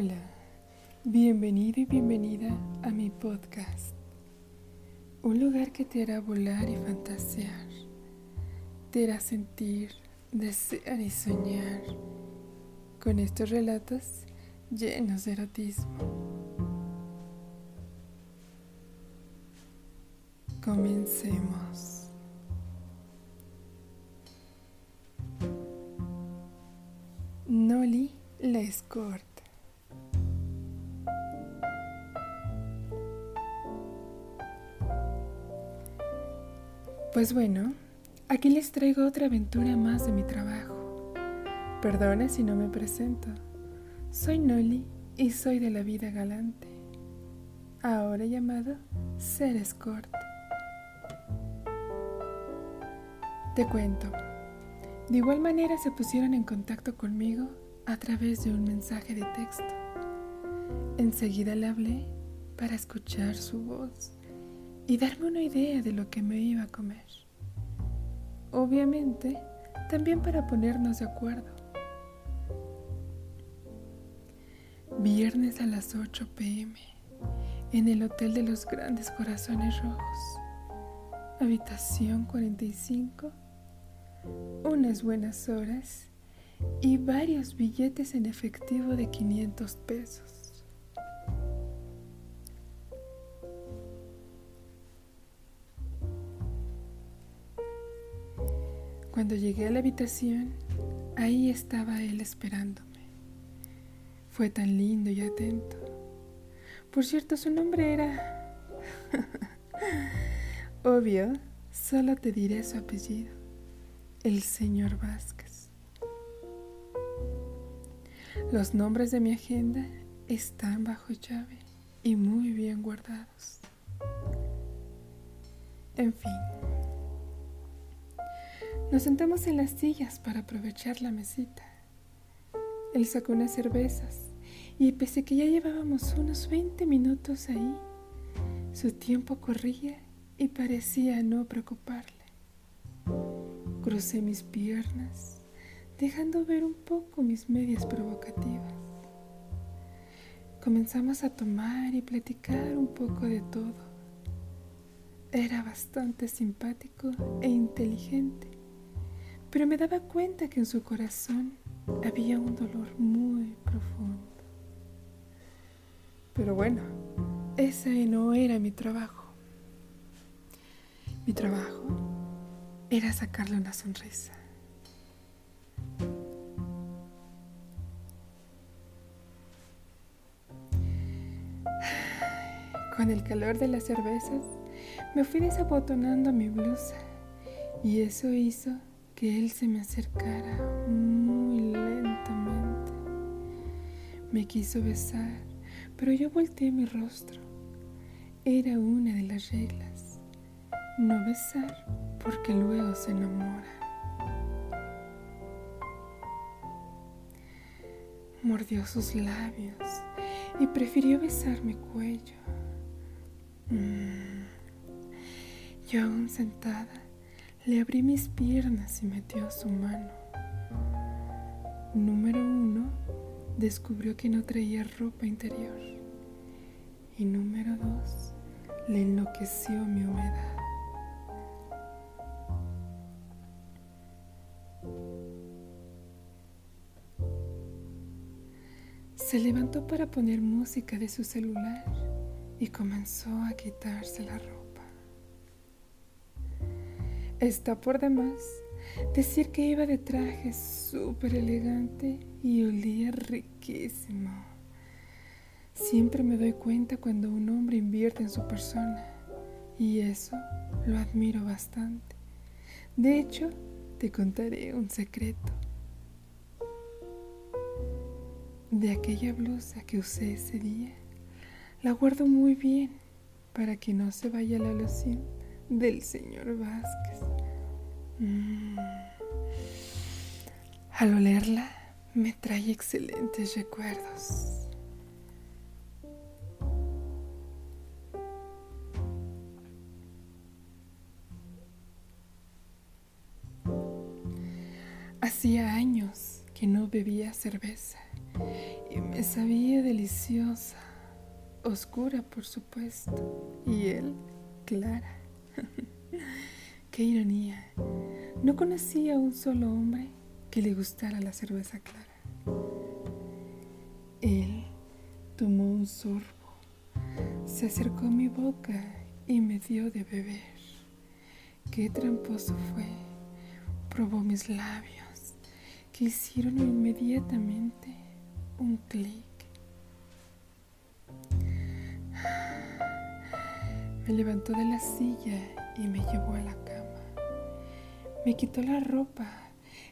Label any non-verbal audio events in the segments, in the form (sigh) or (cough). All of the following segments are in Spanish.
Hola, bienvenido y bienvenida a mi podcast. Un lugar que te hará volar y fantasear, te hará sentir, desear y soñar con estos relatos llenos de erotismo. Comencemos. Noli la Pues bueno, aquí les traigo otra aventura más de mi trabajo. Perdona si no me presento. Soy Noli y soy de la vida galante, ahora llamado Ser Escort. Te cuento. De igual manera se pusieron en contacto conmigo a través de un mensaje de texto. Enseguida le hablé para escuchar su voz y darme una idea de lo que me iba a comer. Obviamente, también para ponernos de acuerdo. Viernes a las 8 pm, en el Hotel de los Grandes Corazones Rojos, habitación 45 unas buenas horas y varios billetes en efectivo de 500 pesos. Cuando llegué a la habitación, ahí estaba él esperándome. Fue tan lindo y atento. Por cierto, su nombre era... (laughs) Obvio, solo te diré su apellido el señor Vázquez. Los nombres de mi agenda están bajo llave y muy bien guardados. En fin, nos sentamos en las sillas para aprovechar la mesita. Él sacó unas cervezas y pese que ya llevábamos unos 20 minutos ahí, su tiempo corría y parecía no preocuparle. Crucé mis piernas, dejando ver un poco mis medias provocativas. Comenzamos a tomar y platicar un poco de todo. Era bastante simpático e inteligente, pero me daba cuenta que en su corazón había un dolor muy profundo. Pero bueno, ese no era mi trabajo. Mi trabajo era sacarle una sonrisa. Con el calor de las cervezas, me fui desabotonando mi blusa y eso hizo que él se me acercara muy lentamente. Me quiso besar, pero yo volteé mi rostro. Era una de las reglas. No besar porque luego se enamora. Mordió sus labios y prefirió besar mi cuello. Mm. Yo aún sentada, le abrí mis piernas y metió su mano. Número uno, descubrió que no traía ropa interior. Y número dos, le enloqueció mi humedad. Se levantó para poner música de su celular y comenzó a quitarse la ropa. Está por demás decir que iba de traje súper elegante y olía riquísimo. Siempre me doy cuenta cuando un hombre invierte en su persona y eso lo admiro bastante. De hecho, te contaré un secreto de aquella blusa que usé ese día. La guardo muy bien para que no se vaya la alusión del señor Vázquez. Mm. Al olerla me trae excelentes recuerdos. Hacía años que no bebía cerveza y me sabía deliciosa, oscura por supuesto, y él clara. (laughs) Qué ironía. No conocía a un solo hombre que le gustara la cerveza clara. Él tomó un sorbo, se acercó a mi boca y me dio de beber. Qué tramposo fue. Probó mis labios, que hicieron inmediatamente un clic. Me levantó de la silla y me llevó a la cama. Me quitó la ropa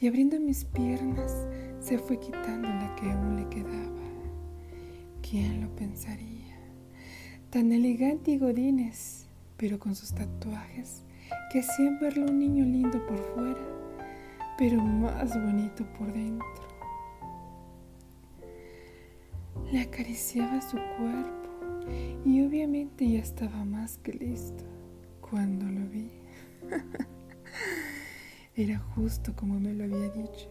y abriendo mis piernas se fue quitando la que aún le quedaba. ¿Quién lo pensaría? Tan elegante y godines, pero con sus tatuajes que hacían verlo un niño lindo por fuera, pero más bonito por dentro. Le acariciaba su cuerpo y obviamente ya estaba más que listo cuando lo vi. (laughs) Era justo como me lo había dicho,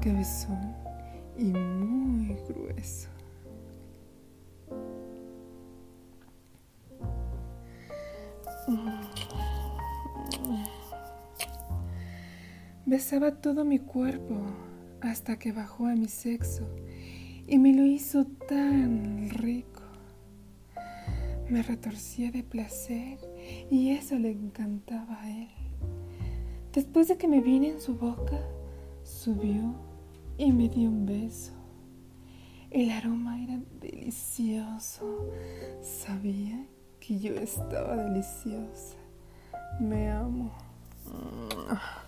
cabezón y muy grueso. Besaba todo mi cuerpo hasta que bajó a mi sexo y me lo hizo tan rico. Me retorcía de placer y eso le encantaba a él. Después de que me vine en su boca, subió y me dio un beso. El aroma era delicioso. Sabía que yo estaba deliciosa. Me amo. (laughs)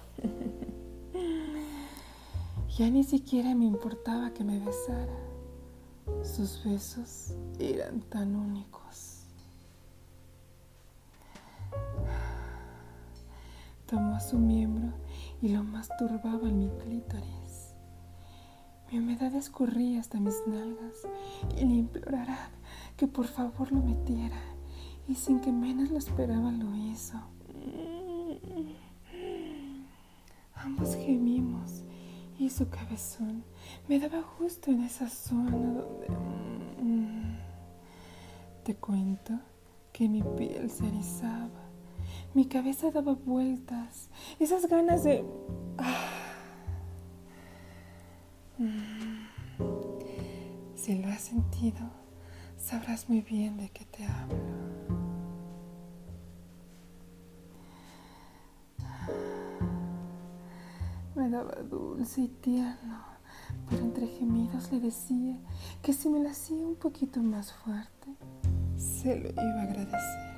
Ya ni siquiera me importaba que me besara. Sus besos eran tan únicos. Tomó su miembro y lo masturbaba en mi clítoris. Mi humedad escurría hasta mis nalgas y le implorara que por favor lo metiera. Y sin que menos lo esperaba lo hizo. Ambos gemimos y su cabezón me daba justo en esa zona donde... Mm, te cuento que mi piel se erizaba, mi cabeza daba vueltas, esas ganas de... Ah. Si lo has sentido, sabrás muy bien de qué te hablo. Me daba dulce y tierno, pero entre gemidos le decía que si me lo hacía un poquito más fuerte, se lo iba a agradecer.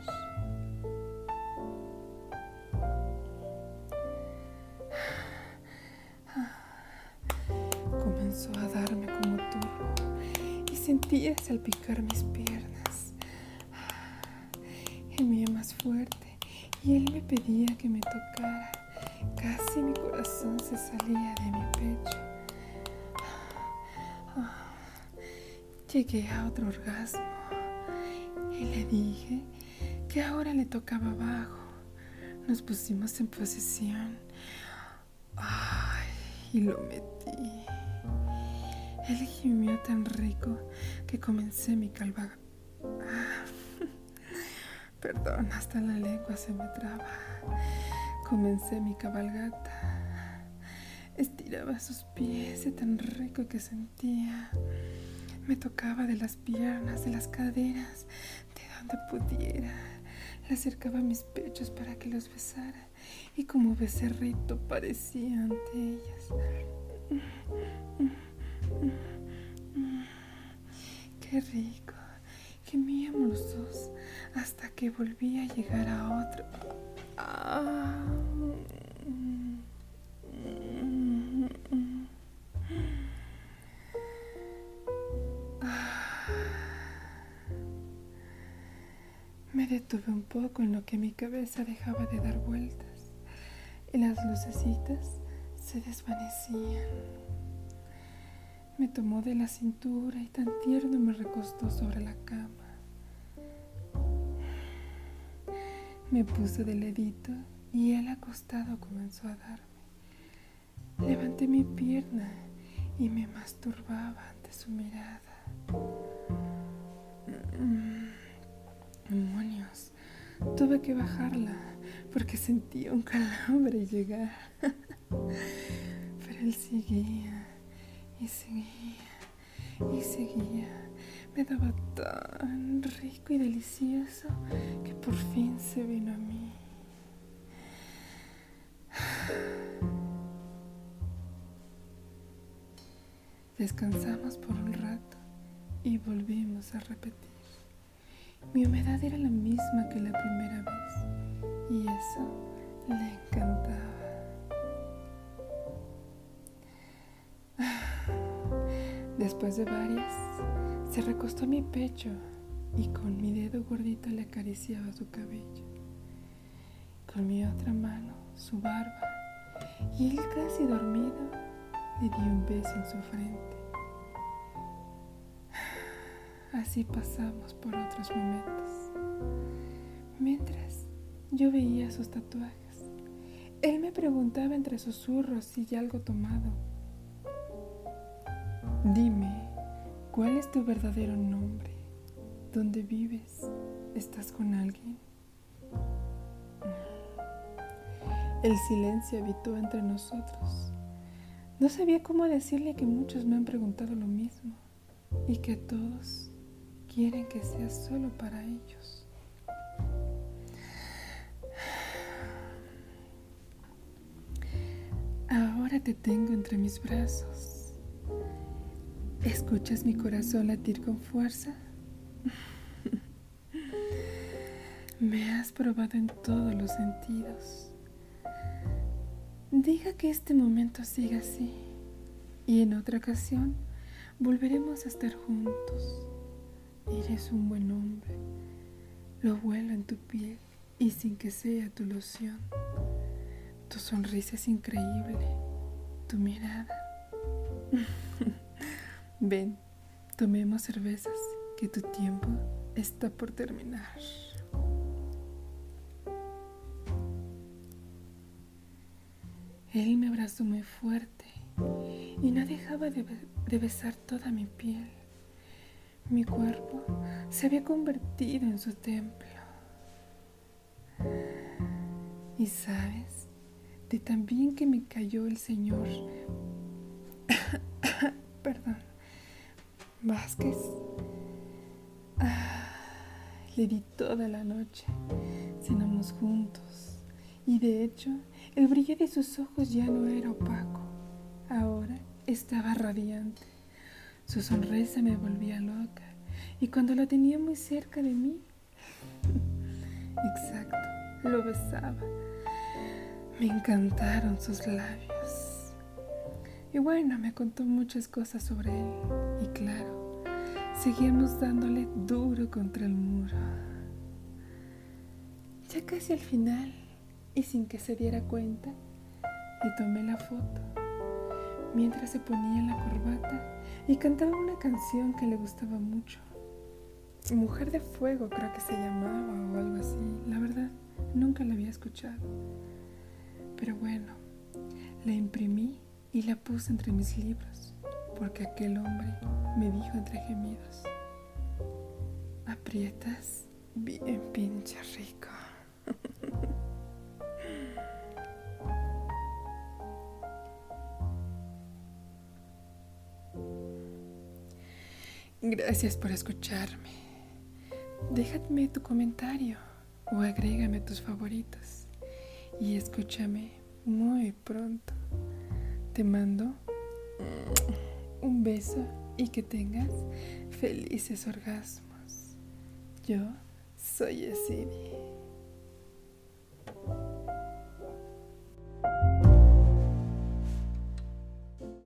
Sentía salpicar mis piernas. Gemía más fuerte y él me pedía que me tocara Casi mi corazón se salía de mi pecho. Llegué a otro orgasmo y le dije que ahora le tocaba abajo. Nos pusimos en posición. Ay, y lo metí. Él gimió tan rico que comencé mi calva. (laughs) perdón, hasta la lengua se me traba. Comencé mi cabalgata. Estiraba sus pies tan rico que sentía. Me tocaba de las piernas, de las caderas, de donde pudiera. Le acercaba mis pechos para que los besara y como becerrito parecía ante ellas. Qué rico. Gemíamos los dos hasta que volví a llegar a otro. Me detuve un poco en lo que mi cabeza dejaba de dar vueltas y las lucecitas se desvanecían. Me tomó de la cintura y tan tierno me recostó sobre la cama. Me puso de ledito y él acostado comenzó a darme. Levanté mi pierna y me masturbaba ante su mirada. Demonios, tuve que bajarla porque sentía un calambre llegar. (laughs) Pero él seguía y seguía y seguía. Me daba tan rico y delicioso que por fin se vino a mí. Descansamos por un rato y volvimos a repetir. Mi humedad era la misma que la primera vez y eso le encantaba. Después de varias, se recostó a mi pecho y con mi dedo gordito le acariciaba su cabello. Con mi otra mano su barba y él casi dormido le di un beso en su frente. Así pasamos por otros momentos. Mientras yo veía sus tatuajes, él me preguntaba entre susurros si ya algo tomado. Dime, ¿cuál es tu verdadero nombre? ¿Dónde vives? ¿Estás con alguien? El silencio habitó entre nosotros. No sabía cómo decirle que muchos me han preguntado lo mismo y que todos quieren que sea solo para ellos. Ahora te tengo entre mis brazos. ¿Escuchas mi corazón latir con fuerza? Me has probado en todos los sentidos. Diga que este momento siga así y en otra ocasión volveremos a estar juntos. Eres un buen hombre. Lo vuelo en tu piel y sin que sea tu loción. Tu sonrisa es increíble. Tu mirada. Ven, tomemos cervezas, que tu tiempo está por terminar. Él me abrazó muy fuerte y no dejaba de, besar toda mi piel. Mi cuerpo se había convertido en su templo. Y sabes, de tan bien que me cayó el Señor, (coughs) perdón, Vázquez, le di toda la noche, cenamos juntos y de hecho el brillo de sus ojos ya no era opaco, ahora estaba radiante. Su sonrisa me volvía loca y cuando la tenía muy cerca de mí, (laughs) exacto, lo besaba. Me encantaron sus labios. Y bueno, me contó muchas cosas sobre él. Y claro, seguíamos dándole duro contra el muro. Ya casi al final, y sin que se diera cuenta, le tomé la foto mientras se ponía la corbata y cantaba una canción que le gustaba mucho. Mujer de Fuego creo que se llamaba o algo así. La verdad, nunca la había escuchado. Pero bueno, la imprimí y la puse entre mis libros, porque aquel hombre me dijo entre gemidos, aprietas bien pinche rico. (laughs) Gracias por escucharme. Déjame tu comentario o agrégame tus favoritos y escúchame muy pronto. Te mando un beso y que tengas felices orgasmos. Yo soy Esidi.